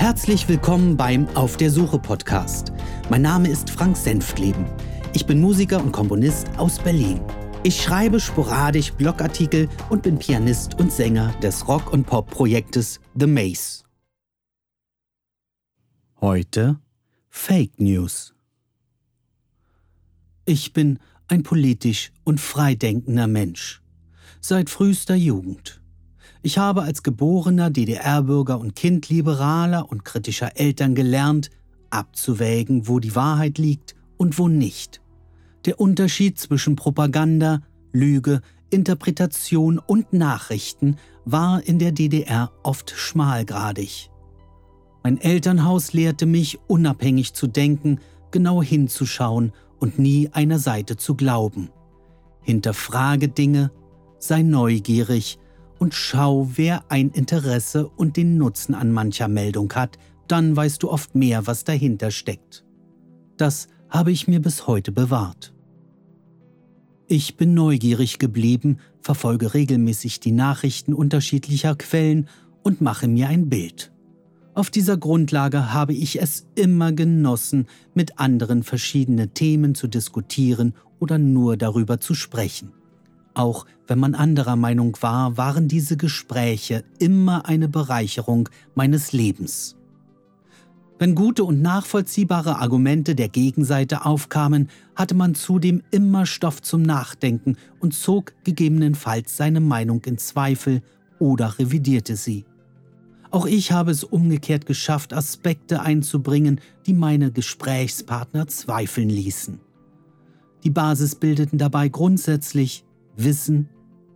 Herzlich willkommen beim Auf der Suche Podcast. Mein Name ist Frank Senftleben. Ich bin Musiker und Komponist aus Berlin. Ich schreibe sporadisch Blogartikel und bin Pianist und Sänger des Rock- und Pop-Projektes The Maze. Heute Fake News. Ich bin ein politisch und freidenkender Mensch. Seit frühester Jugend. Ich habe als geborener DDR-Bürger und Kind liberaler und kritischer Eltern gelernt, abzuwägen, wo die Wahrheit liegt und wo nicht. Der Unterschied zwischen Propaganda, Lüge, Interpretation und Nachrichten war in der DDR oft schmalgradig. Mein Elternhaus lehrte mich, unabhängig zu denken, genau hinzuschauen und nie einer Seite zu glauben. Hinterfrage Dinge, sei neugierig und schau, wer ein Interesse und den Nutzen an mancher Meldung hat, dann weißt du oft mehr, was dahinter steckt. Das habe ich mir bis heute bewahrt. Ich bin neugierig geblieben, verfolge regelmäßig die Nachrichten unterschiedlicher Quellen und mache mir ein Bild. Auf dieser Grundlage habe ich es immer genossen, mit anderen verschiedene Themen zu diskutieren oder nur darüber zu sprechen. Auch wenn man anderer Meinung war, waren diese Gespräche immer eine Bereicherung meines Lebens. Wenn gute und nachvollziehbare Argumente der Gegenseite aufkamen, hatte man zudem immer Stoff zum Nachdenken und zog gegebenenfalls seine Meinung in Zweifel oder revidierte sie. Auch ich habe es umgekehrt geschafft, Aspekte einzubringen, die meine Gesprächspartner zweifeln ließen. Die Basis bildeten dabei grundsätzlich Wissen,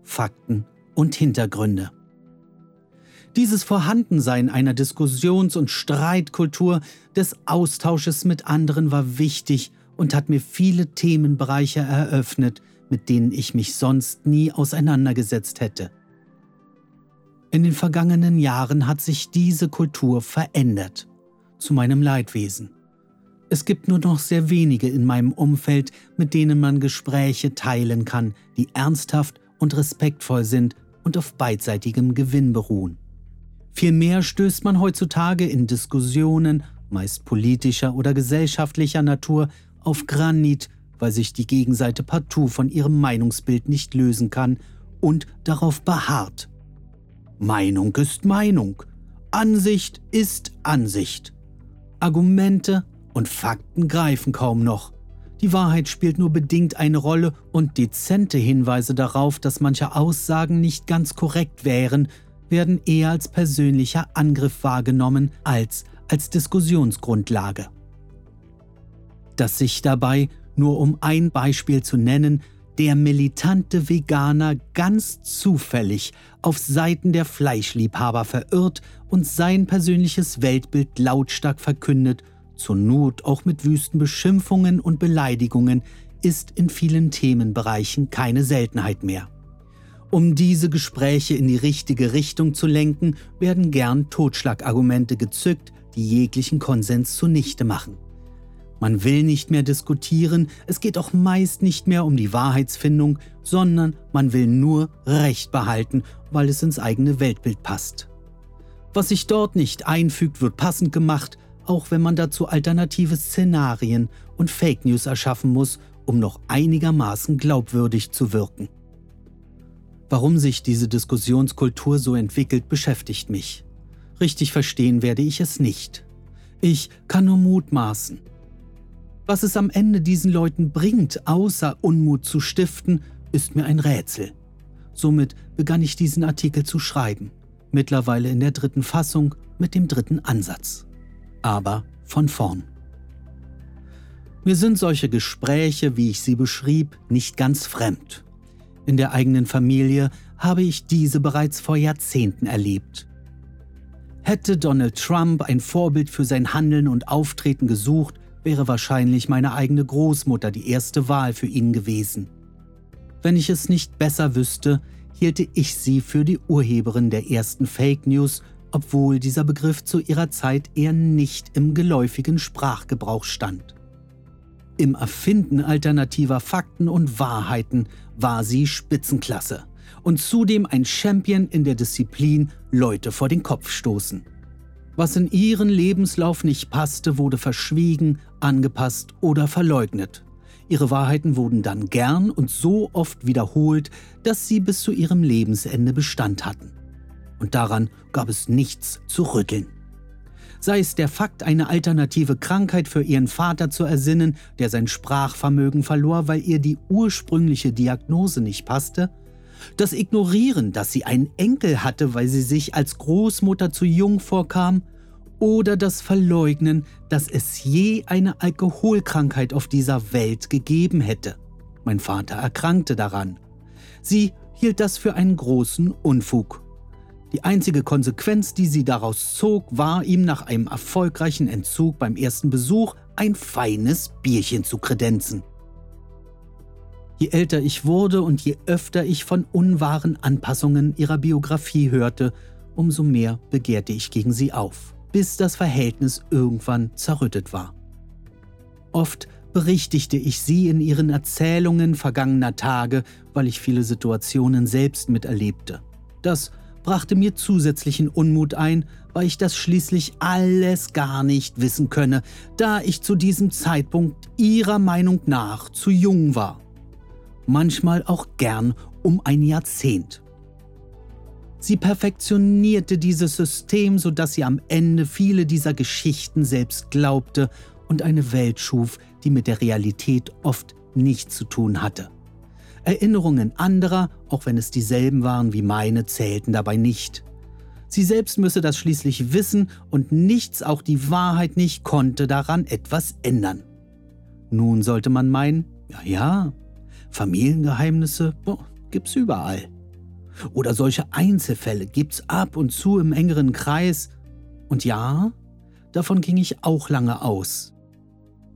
Fakten und Hintergründe. Dieses Vorhandensein einer Diskussions- und Streitkultur des Austausches mit anderen war wichtig und hat mir viele Themenbereiche eröffnet, mit denen ich mich sonst nie auseinandergesetzt hätte. In den vergangenen Jahren hat sich diese Kultur verändert, zu meinem Leidwesen. Es gibt nur noch sehr wenige in meinem Umfeld, mit denen man Gespräche teilen kann, die ernsthaft und respektvoll sind und auf beidseitigem Gewinn beruhen. Vielmehr stößt man heutzutage in Diskussionen, meist politischer oder gesellschaftlicher Natur, auf Granit, weil sich die Gegenseite partout von ihrem Meinungsbild nicht lösen kann und darauf beharrt, Meinung ist Meinung. Ansicht ist Ansicht. Argumente und Fakten greifen kaum noch. Die Wahrheit spielt nur bedingt eine Rolle und dezente Hinweise darauf, dass manche Aussagen nicht ganz korrekt wären, werden eher als persönlicher Angriff wahrgenommen als als Diskussionsgrundlage. Dass sich dabei, nur um ein Beispiel zu nennen, der militante Veganer ganz zufällig auf Seiten der Fleischliebhaber verirrt und sein persönliches Weltbild lautstark verkündet, zur Not auch mit wüsten Beschimpfungen und Beleidigungen, ist in vielen Themenbereichen keine Seltenheit mehr. Um diese Gespräche in die richtige Richtung zu lenken, werden gern Totschlagargumente gezückt, die jeglichen Konsens zunichte machen. Man will nicht mehr diskutieren, es geht auch meist nicht mehr um die Wahrheitsfindung, sondern man will nur Recht behalten, weil es ins eigene Weltbild passt. Was sich dort nicht einfügt, wird passend gemacht, auch wenn man dazu alternative Szenarien und Fake News erschaffen muss, um noch einigermaßen glaubwürdig zu wirken. Warum sich diese Diskussionskultur so entwickelt, beschäftigt mich. Richtig verstehen werde ich es nicht. Ich kann nur mutmaßen. Was es am Ende diesen Leuten bringt, außer Unmut zu stiften, ist mir ein Rätsel. Somit begann ich diesen Artikel zu schreiben, mittlerweile in der dritten Fassung mit dem dritten Ansatz. Aber von vorn. Mir sind solche Gespräche, wie ich sie beschrieb, nicht ganz fremd. In der eigenen Familie habe ich diese bereits vor Jahrzehnten erlebt. Hätte Donald Trump ein Vorbild für sein Handeln und Auftreten gesucht, wäre wahrscheinlich meine eigene Großmutter die erste Wahl für ihn gewesen. Wenn ich es nicht besser wüsste, hielte ich sie für die Urheberin der ersten Fake News, obwohl dieser Begriff zu ihrer Zeit eher nicht im geläufigen Sprachgebrauch stand. Im Erfinden alternativer Fakten und Wahrheiten war sie Spitzenklasse und zudem ein Champion in der Disziplin Leute vor den Kopf stoßen. Was in ihren Lebenslauf nicht passte, wurde verschwiegen, angepasst oder verleugnet. Ihre Wahrheiten wurden dann gern und so oft wiederholt, dass sie bis zu ihrem Lebensende Bestand hatten. Und daran gab es nichts zu rütteln. Sei es der Fakt, eine alternative Krankheit für ihren Vater zu ersinnen, der sein Sprachvermögen verlor, weil ihr die ursprüngliche Diagnose nicht passte, das Ignorieren, dass sie einen Enkel hatte, weil sie sich als Großmutter zu jung vorkam, oder das Verleugnen, dass es je eine Alkoholkrankheit auf dieser Welt gegeben hätte. Mein Vater erkrankte daran. Sie hielt das für einen großen Unfug. Die einzige Konsequenz, die sie daraus zog, war ihm nach einem erfolgreichen Entzug beim ersten Besuch ein feines Bierchen zu kredenzen. Je älter ich wurde und je öfter ich von unwahren Anpassungen ihrer Biografie hörte, umso mehr begehrte ich gegen sie auf, bis das Verhältnis irgendwann zerrüttet war. Oft berichtigte ich sie in ihren Erzählungen vergangener Tage, weil ich viele Situationen selbst miterlebte. Das brachte mir zusätzlichen Unmut ein, weil ich das schließlich alles gar nicht wissen könne, da ich zu diesem Zeitpunkt ihrer Meinung nach zu jung war manchmal auch gern um ein Jahrzehnt. Sie perfektionierte dieses System, sodass sie am Ende viele dieser Geschichten selbst glaubte und eine Welt schuf, die mit der Realität oft nichts zu tun hatte. Erinnerungen anderer, auch wenn es dieselben waren wie meine, zählten dabei nicht. Sie selbst müsse das schließlich wissen und nichts, auch die Wahrheit nicht, konnte daran etwas ändern. Nun sollte man meinen, ja, ja, Familiengeheimnisse boah, gibt's überall. Oder solche Einzelfälle gibt's ab und zu im engeren Kreis. Und ja, davon ging ich auch lange aus.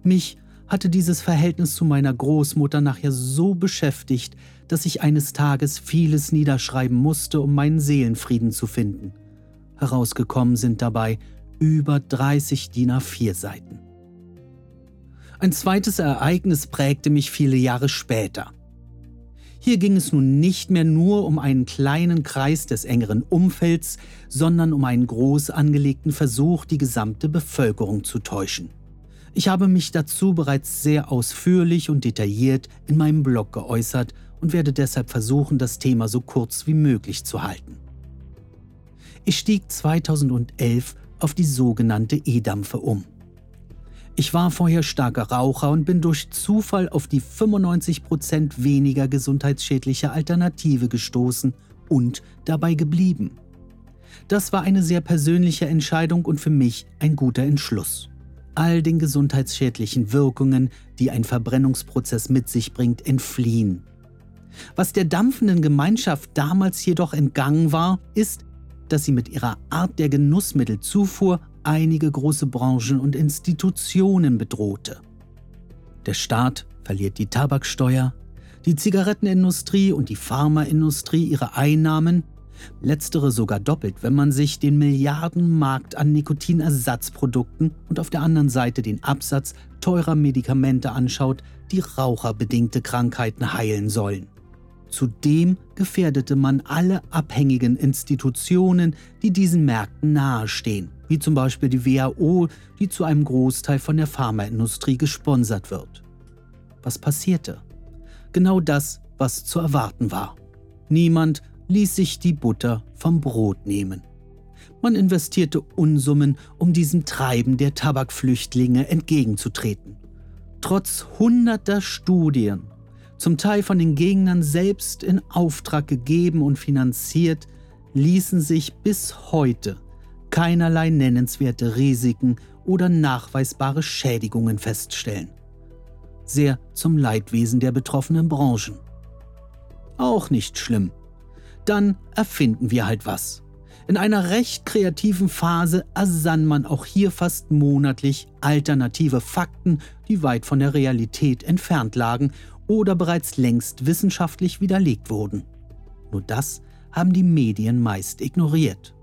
Mich hatte dieses Verhältnis zu meiner Großmutter nachher so beschäftigt, dass ich eines Tages vieles niederschreiben musste, um meinen Seelenfrieden zu finden. Herausgekommen sind dabei über 30 DIN A4 Seiten. Ein zweites Ereignis prägte mich viele Jahre später. Hier ging es nun nicht mehr nur um einen kleinen Kreis des engeren Umfelds, sondern um einen groß angelegten Versuch, die gesamte Bevölkerung zu täuschen. Ich habe mich dazu bereits sehr ausführlich und detailliert in meinem Blog geäußert und werde deshalb versuchen, das Thema so kurz wie möglich zu halten. Ich stieg 2011 auf die sogenannte E-Dampfe um. Ich war vorher starker Raucher und bin durch Zufall auf die 95% weniger gesundheitsschädliche Alternative gestoßen und dabei geblieben. Das war eine sehr persönliche Entscheidung und für mich ein guter Entschluss. All den gesundheitsschädlichen Wirkungen, die ein Verbrennungsprozess mit sich bringt, entfliehen. Was der dampfenden Gemeinschaft damals jedoch entgangen war, ist, dass sie mit ihrer Art der Genussmittelzufuhr einige große Branchen und Institutionen bedrohte. Der Staat verliert die Tabaksteuer, die Zigarettenindustrie und die Pharmaindustrie ihre Einnahmen, letztere sogar doppelt, wenn man sich den Milliardenmarkt an Nikotinersatzprodukten und auf der anderen Seite den Absatz teurer Medikamente anschaut, die raucherbedingte Krankheiten heilen sollen. Zudem gefährdete man alle abhängigen Institutionen, die diesen Märkten nahestehen, wie zum Beispiel die WHO, die zu einem Großteil von der Pharmaindustrie gesponsert wird. Was passierte? Genau das, was zu erwarten war. Niemand ließ sich die Butter vom Brot nehmen. Man investierte Unsummen, um diesem Treiben der Tabakflüchtlinge entgegenzutreten. Trotz hunderter Studien zum Teil von den Gegnern selbst in Auftrag gegeben und finanziert, ließen sich bis heute keinerlei nennenswerte Risiken oder nachweisbare Schädigungen feststellen. Sehr zum Leidwesen der betroffenen Branchen. Auch nicht schlimm. Dann erfinden wir halt was. In einer recht kreativen Phase ersann man auch hier fast monatlich alternative Fakten, die weit von der Realität entfernt lagen oder bereits längst wissenschaftlich widerlegt wurden. Nur das haben die Medien meist ignoriert.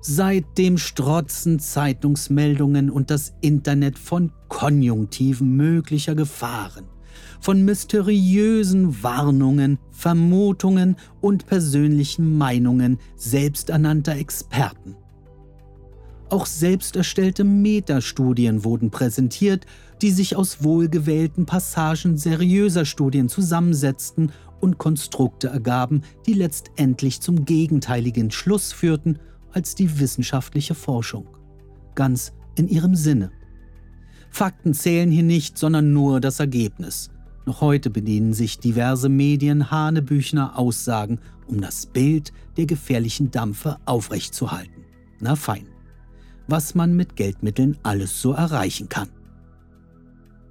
Seitdem strotzen Zeitungsmeldungen und das Internet von Konjunktiven möglicher Gefahren, von mysteriösen Warnungen, Vermutungen und persönlichen Meinungen selbsternannter Experten. Auch selbst erstellte Metastudien wurden präsentiert, die sich aus wohlgewählten Passagen seriöser Studien zusammensetzten und Konstrukte ergaben, die letztendlich zum gegenteiligen Schluss führten als die wissenschaftliche Forschung. Ganz in ihrem Sinne. Fakten zählen hier nicht, sondern nur das Ergebnis. Noch heute bedienen sich diverse Medien Hanebüchner Aussagen, um das Bild der gefährlichen Dampfe aufrechtzuerhalten. Na fein. Was man mit Geldmitteln alles so erreichen kann.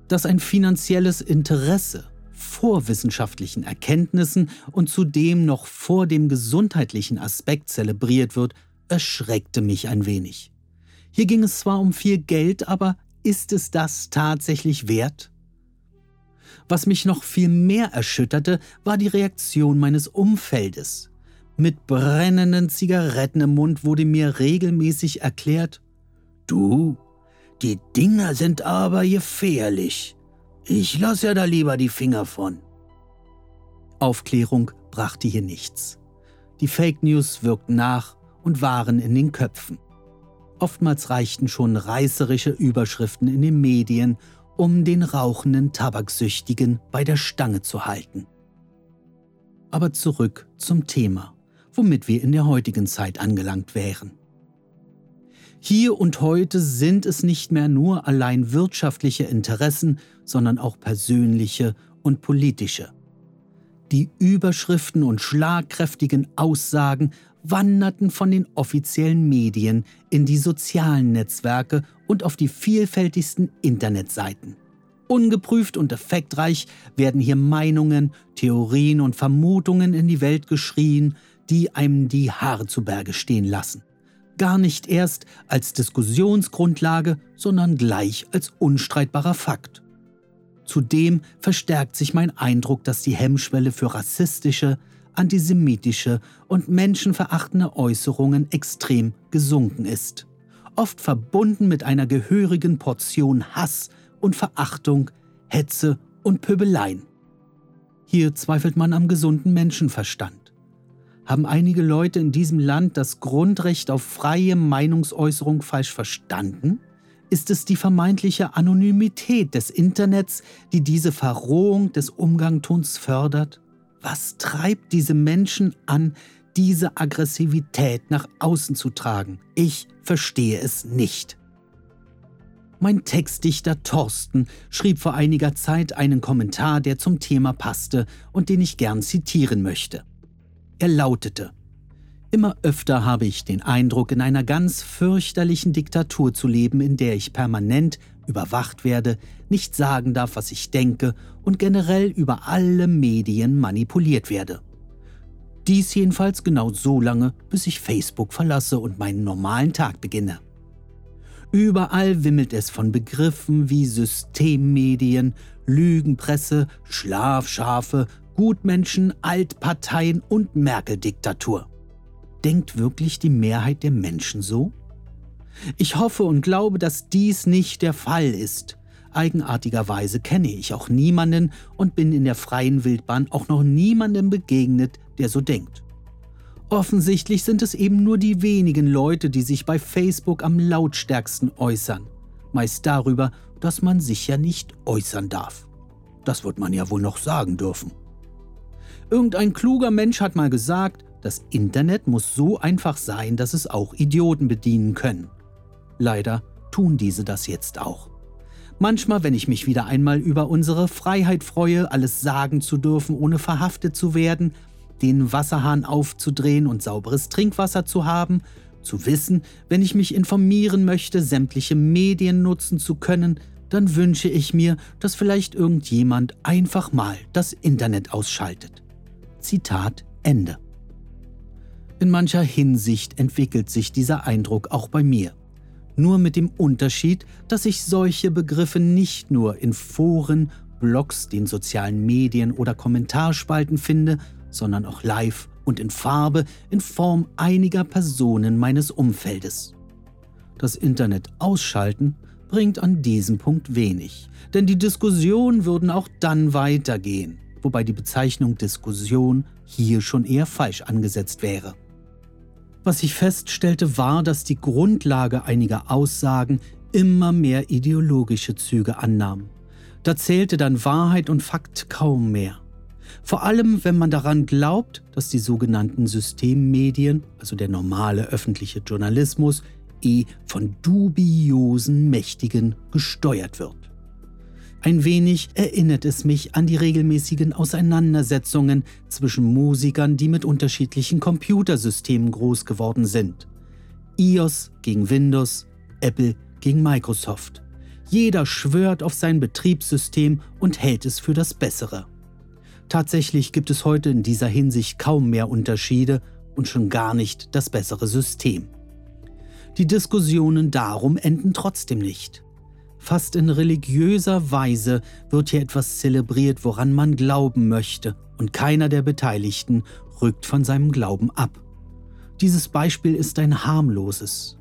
Dass ein finanzielles Interesse vor wissenschaftlichen Erkenntnissen und zudem noch vor dem gesundheitlichen Aspekt zelebriert wird, erschreckte mich ein wenig. Hier ging es zwar um viel Geld, aber ist es das tatsächlich wert? Was mich noch viel mehr erschütterte, war die Reaktion meines Umfeldes. Mit brennenden Zigaretten im Mund wurde mir regelmäßig erklärt, Du, die Dinger sind aber gefährlich. Ich lasse ja da lieber die Finger von. Aufklärung brachte hier nichts. Die Fake News wirkten nach und waren in den Köpfen. Oftmals reichten schon reißerische Überschriften in den Medien, um den rauchenden Tabaksüchtigen bei der Stange zu halten. Aber zurück zum Thema, womit wir in der heutigen Zeit angelangt wären. Hier und heute sind es nicht mehr nur allein wirtschaftliche Interessen, sondern auch persönliche und politische. Die Überschriften und schlagkräftigen Aussagen wanderten von den offiziellen Medien in die sozialen Netzwerke und auf die vielfältigsten Internetseiten. Ungeprüft und effektreich werden hier Meinungen, Theorien und Vermutungen in die Welt geschrien, die einem die Haare zu Berge stehen lassen. Gar nicht erst als Diskussionsgrundlage, sondern gleich als unstreitbarer Fakt. Zudem verstärkt sich mein Eindruck, dass die Hemmschwelle für rassistische, antisemitische und menschenverachtende Äußerungen extrem gesunken ist, oft verbunden mit einer gehörigen Portion Hass und Verachtung, Hetze und Pöbeleien. Hier zweifelt man am gesunden Menschenverstand. Haben einige Leute in diesem Land das Grundrecht auf freie Meinungsäußerung falsch verstanden? Ist es die vermeintliche Anonymität des Internets, die diese Verrohung des Umgangtons fördert? Was treibt diese Menschen an, diese Aggressivität nach außen zu tragen? Ich verstehe es nicht. Mein Textdichter Thorsten schrieb vor einiger Zeit einen Kommentar, der zum Thema passte und den ich gern zitieren möchte. Er lautete Immer öfter habe ich den Eindruck, in einer ganz fürchterlichen Diktatur zu leben, in der ich permanent überwacht werde, nicht sagen darf, was ich denke und generell über alle Medien manipuliert werde. Dies jedenfalls genau so lange, bis ich Facebook verlasse und meinen normalen Tag beginne. Überall wimmelt es von Begriffen wie Systemmedien, Lügenpresse, Schlafschafe, Gutmenschen, Altparteien und Merkel-Diktatur. Denkt wirklich die Mehrheit der Menschen so? Ich hoffe und glaube, dass dies nicht der Fall ist. Eigenartigerweise kenne ich auch niemanden und bin in der freien Wildbahn auch noch niemandem begegnet, der so denkt. Offensichtlich sind es eben nur die wenigen Leute, die sich bei Facebook am lautstärksten äußern. Meist darüber, dass man sich ja nicht äußern darf. Das wird man ja wohl noch sagen dürfen. Irgendein kluger Mensch hat mal gesagt, das Internet muss so einfach sein, dass es auch Idioten bedienen können. Leider tun diese das jetzt auch. Manchmal, wenn ich mich wieder einmal über unsere Freiheit freue, alles sagen zu dürfen, ohne verhaftet zu werden, den Wasserhahn aufzudrehen und sauberes Trinkwasser zu haben, zu wissen, wenn ich mich informieren möchte, sämtliche Medien nutzen zu können, dann wünsche ich mir, dass vielleicht irgendjemand einfach mal das Internet ausschaltet. Zitat Ende. In mancher Hinsicht entwickelt sich dieser Eindruck auch bei mir. Nur mit dem Unterschied, dass ich solche Begriffe nicht nur in Foren, Blogs, den sozialen Medien oder Kommentarspalten finde, sondern auch live und in Farbe in Form einiger Personen meines Umfeldes. Das Internet ausschalten bringt an diesem Punkt wenig, denn die Diskussionen würden auch dann weitergehen, wobei die Bezeichnung Diskussion hier schon eher falsch angesetzt wäre. Was ich feststellte, war, dass die Grundlage einiger Aussagen immer mehr ideologische Züge annahm. Da zählte dann Wahrheit und Fakt kaum mehr. Vor allem, wenn man daran glaubt, dass die sogenannten Systemmedien, also der normale öffentliche Journalismus, eh von dubiosen Mächtigen gesteuert wird. Ein wenig erinnert es mich an die regelmäßigen Auseinandersetzungen zwischen Musikern, die mit unterschiedlichen Computersystemen groß geworden sind. iOS gegen Windows, Apple gegen Microsoft. Jeder schwört auf sein Betriebssystem und hält es für das Bessere. Tatsächlich gibt es heute in dieser Hinsicht kaum mehr Unterschiede und schon gar nicht das bessere System. Die Diskussionen darum enden trotzdem nicht. Fast in religiöser Weise wird hier etwas zelebriert, woran man glauben möchte, und keiner der Beteiligten rückt von seinem Glauben ab. Dieses Beispiel ist ein harmloses,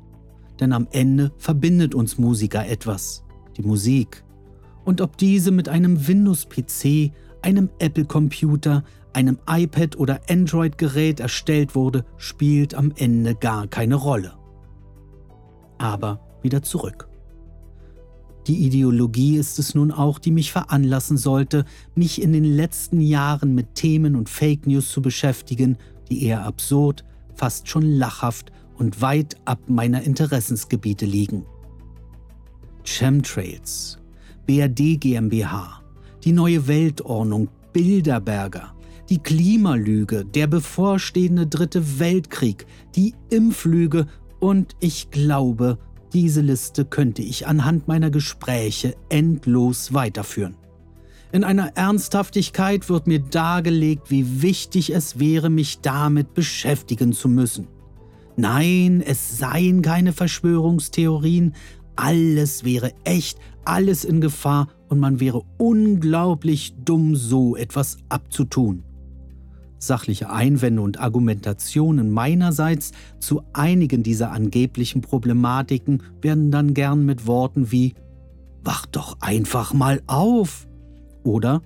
denn am Ende verbindet uns Musiker etwas, die Musik. Und ob diese mit einem Windows-PC, einem Apple-Computer, einem iPad oder Android-Gerät erstellt wurde, spielt am Ende gar keine Rolle. Aber wieder zurück. Die Ideologie ist es nun auch, die mich veranlassen sollte, mich in den letzten Jahren mit Themen und Fake News zu beschäftigen, die eher absurd, fast schon lachhaft und weit ab meiner Interessensgebiete liegen. Chemtrails, BRD GmbH, die neue Weltordnung, Bilderberger, die Klimalüge, der bevorstehende dritte Weltkrieg, die Impflüge und ich glaube, diese Liste könnte ich anhand meiner Gespräche endlos weiterführen. In einer Ernsthaftigkeit wird mir dargelegt, wie wichtig es wäre, mich damit beschäftigen zu müssen. Nein, es seien keine Verschwörungstheorien, alles wäre echt, alles in Gefahr und man wäre unglaublich dumm, so etwas abzutun. Sachliche Einwände und Argumentationen meinerseits zu einigen dieser angeblichen Problematiken werden dann gern mit Worten wie Wach doch einfach mal auf oder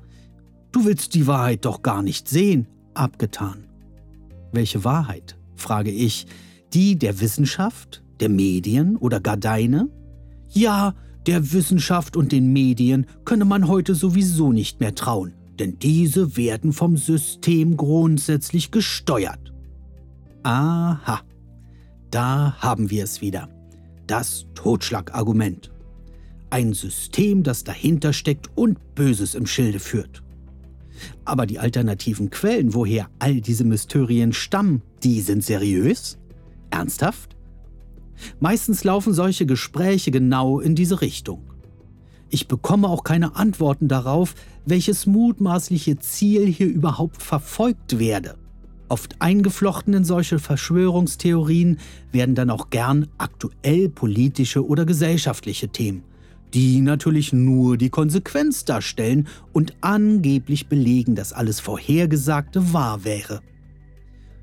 Du willst die Wahrheit doch gar nicht sehen abgetan. Welche Wahrheit? frage ich. Die der Wissenschaft, der Medien oder gar deine? Ja, der Wissenschaft und den Medien könne man heute sowieso nicht mehr trauen denn diese werden vom System grundsätzlich gesteuert. Aha, da haben wir es wieder. Das Totschlagargument. Ein System, das dahinter steckt und Böses im Schilde führt. Aber die alternativen Quellen, woher all diese Mysterien stammen, die sind seriös? Ernsthaft? Meistens laufen solche Gespräche genau in diese Richtung. Ich bekomme auch keine Antworten darauf, welches mutmaßliche Ziel hier überhaupt verfolgt werde. Oft eingeflochten in solche Verschwörungstheorien werden dann auch gern aktuell politische oder gesellschaftliche Themen, die natürlich nur die Konsequenz darstellen und angeblich belegen, dass alles Vorhergesagte wahr wäre.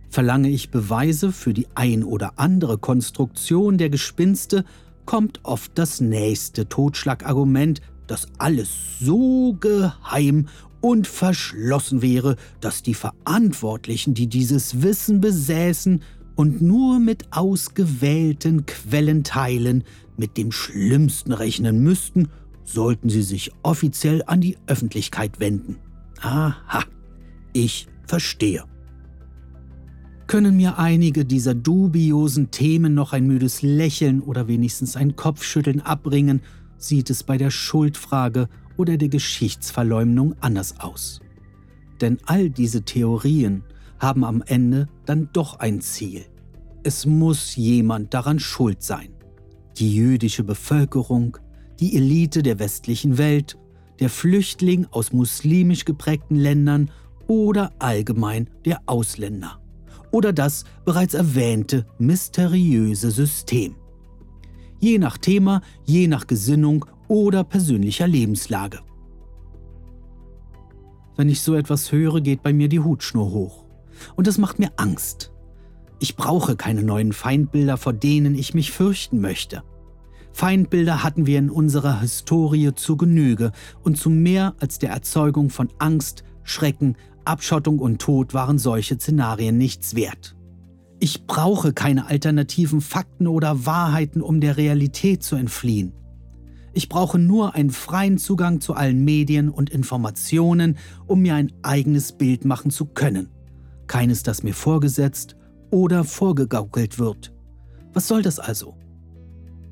Verlange ich Beweise für die ein oder andere Konstruktion der Gespinste, kommt oft das nächste Totschlagargument, dass alles so geheim und verschlossen wäre, dass die Verantwortlichen, die dieses Wissen besäßen und nur mit ausgewählten Quellen teilen, mit dem Schlimmsten rechnen müssten, sollten sie sich offiziell an die Öffentlichkeit wenden. Aha, ich verstehe können mir einige dieser dubiosen Themen noch ein müdes Lächeln oder wenigstens ein Kopfschütteln abbringen, sieht es bei der Schuldfrage oder der Geschichtsverleumdung anders aus. Denn all diese Theorien haben am Ende dann doch ein Ziel. Es muss jemand daran schuld sein. Die jüdische Bevölkerung, die Elite der westlichen Welt, der Flüchtling aus muslimisch geprägten Ländern oder allgemein der Ausländer oder das bereits erwähnte mysteriöse System. Je nach Thema, je nach Gesinnung oder persönlicher Lebenslage. Wenn ich so etwas höre, geht bei mir die Hutschnur hoch. Und es macht mir Angst. Ich brauche keine neuen Feindbilder, vor denen ich mich fürchten möchte. Feindbilder hatten wir in unserer Historie zu Genüge und zu mehr als der Erzeugung von Angst, Schrecken, Abschottung und Tod waren solche Szenarien nichts wert. Ich brauche keine alternativen Fakten oder Wahrheiten, um der Realität zu entfliehen. Ich brauche nur einen freien Zugang zu allen Medien und Informationen, um mir ein eigenes Bild machen zu können. Keines, das mir vorgesetzt oder vorgegaukelt wird. Was soll das also?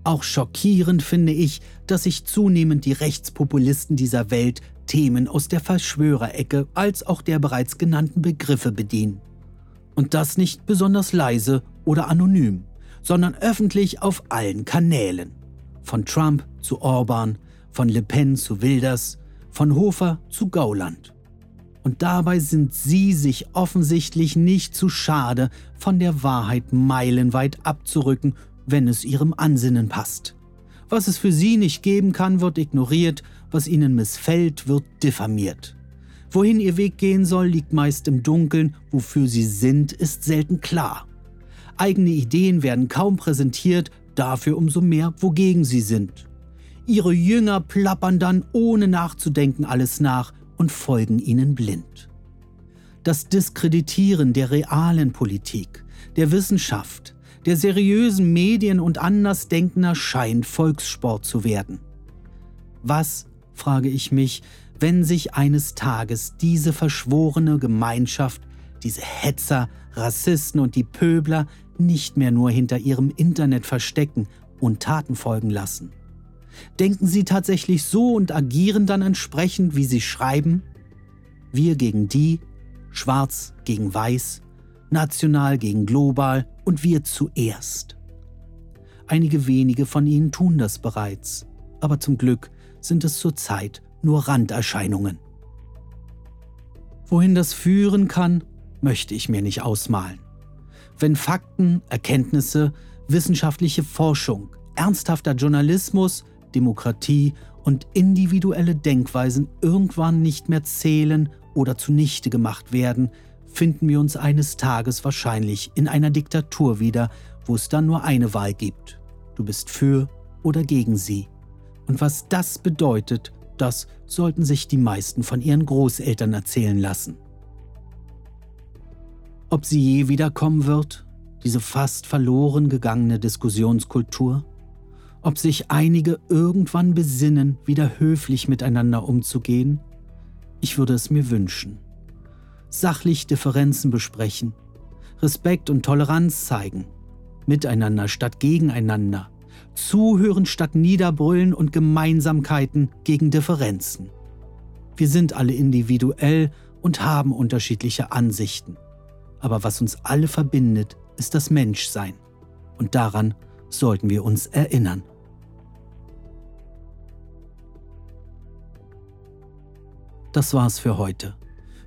Auch schockierend finde ich, dass sich zunehmend die Rechtspopulisten dieser Welt Themen aus der Verschwörerecke als auch der bereits genannten Begriffe bedienen. Und das nicht besonders leise oder anonym, sondern öffentlich auf allen Kanälen. Von Trump zu Orban, von Le Pen zu Wilders, von Hofer zu Gauland. Und dabei sind sie sich offensichtlich nicht zu schade, von der Wahrheit meilenweit abzurücken, wenn es ihrem Ansinnen passt. Was es für sie nicht geben kann, wird ignoriert, was ihnen missfällt, wird diffamiert. Wohin ihr Weg gehen soll, liegt meist im Dunkeln, wofür sie sind, ist selten klar. Eigene Ideen werden kaum präsentiert, dafür umso mehr, wogegen sie sind. Ihre Jünger plappern dann ohne nachzudenken alles nach und folgen ihnen blind. Das Diskreditieren der realen Politik, der Wissenschaft, der seriösen Medien und Andersdenkender scheint Volkssport zu werden. Was, frage ich mich, wenn sich eines Tages diese verschworene Gemeinschaft, diese Hetzer, Rassisten und die Pöbler nicht mehr nur hinter ihrem Internet verstecken und Taten folgen lassen? Denken sie tatsächlich so und agieren dann entsprechend, wie sie schreiben? Wir gegen die, schwarz gegen weiß, national gegen global und wir zuerst. Einige wenige von ihnen tun das bereits, aber zum Glück sind es zurzeit nur Randerscheinungen. Wohin das führen kann, möchte ich mir nicht ausmalen. Wenn Fakten, Erkenntnisse, wissenschaftliche Forschung, ernsthafter Journalismus, Demokratie und individuelle Denkweisen irgendwann nicht mehr zählen oder zunichte gemacht werden, finden wir uns eines Tages wahrscheinlich in einer Diktatur wieder, wo es dann nur eine Wahl gibt. Du bist für oder gegen sie. Und was das bedeutet, das sollten sich die meisten von ihren Großeltern erzählen lassen. Ob sie je wiederkommen wird, diese fast verloren gegangene Diskussionskultur? ob sich einige irgendwann besinnen, wieder höflich miteinander umzugehen? Ich würde es mir wünschen. Sachlich Differenzen besprechen, Respekt und Toleranz zeigen, miteinander statt gegeneinander, zuhören statt Niederbrüllen und Gemeinsamkeiten gegen Differenzen. Wir sind alle individuell und haben unterschiedliche Ansichten. Aber was uns alle verbindet, ist das Menschsein. Und daran sollten wir uns erinnern. Das war's für heute.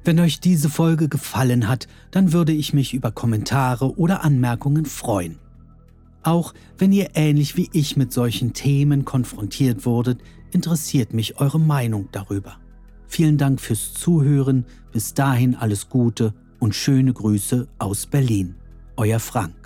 Wenn euch diese Folge gefallen hat, dann würde ich mich über Kommentare oder Anmerkungen freuen. Auch wenn ihr ähnlich wie ich mit solchen Themen konfrontiert wurdet, interessiert mich eure Meinung darüber. Vielen Dank fürs Zuhören, bis dahin alles Gute und schöne Grüße aus Berlin. Euer Frank.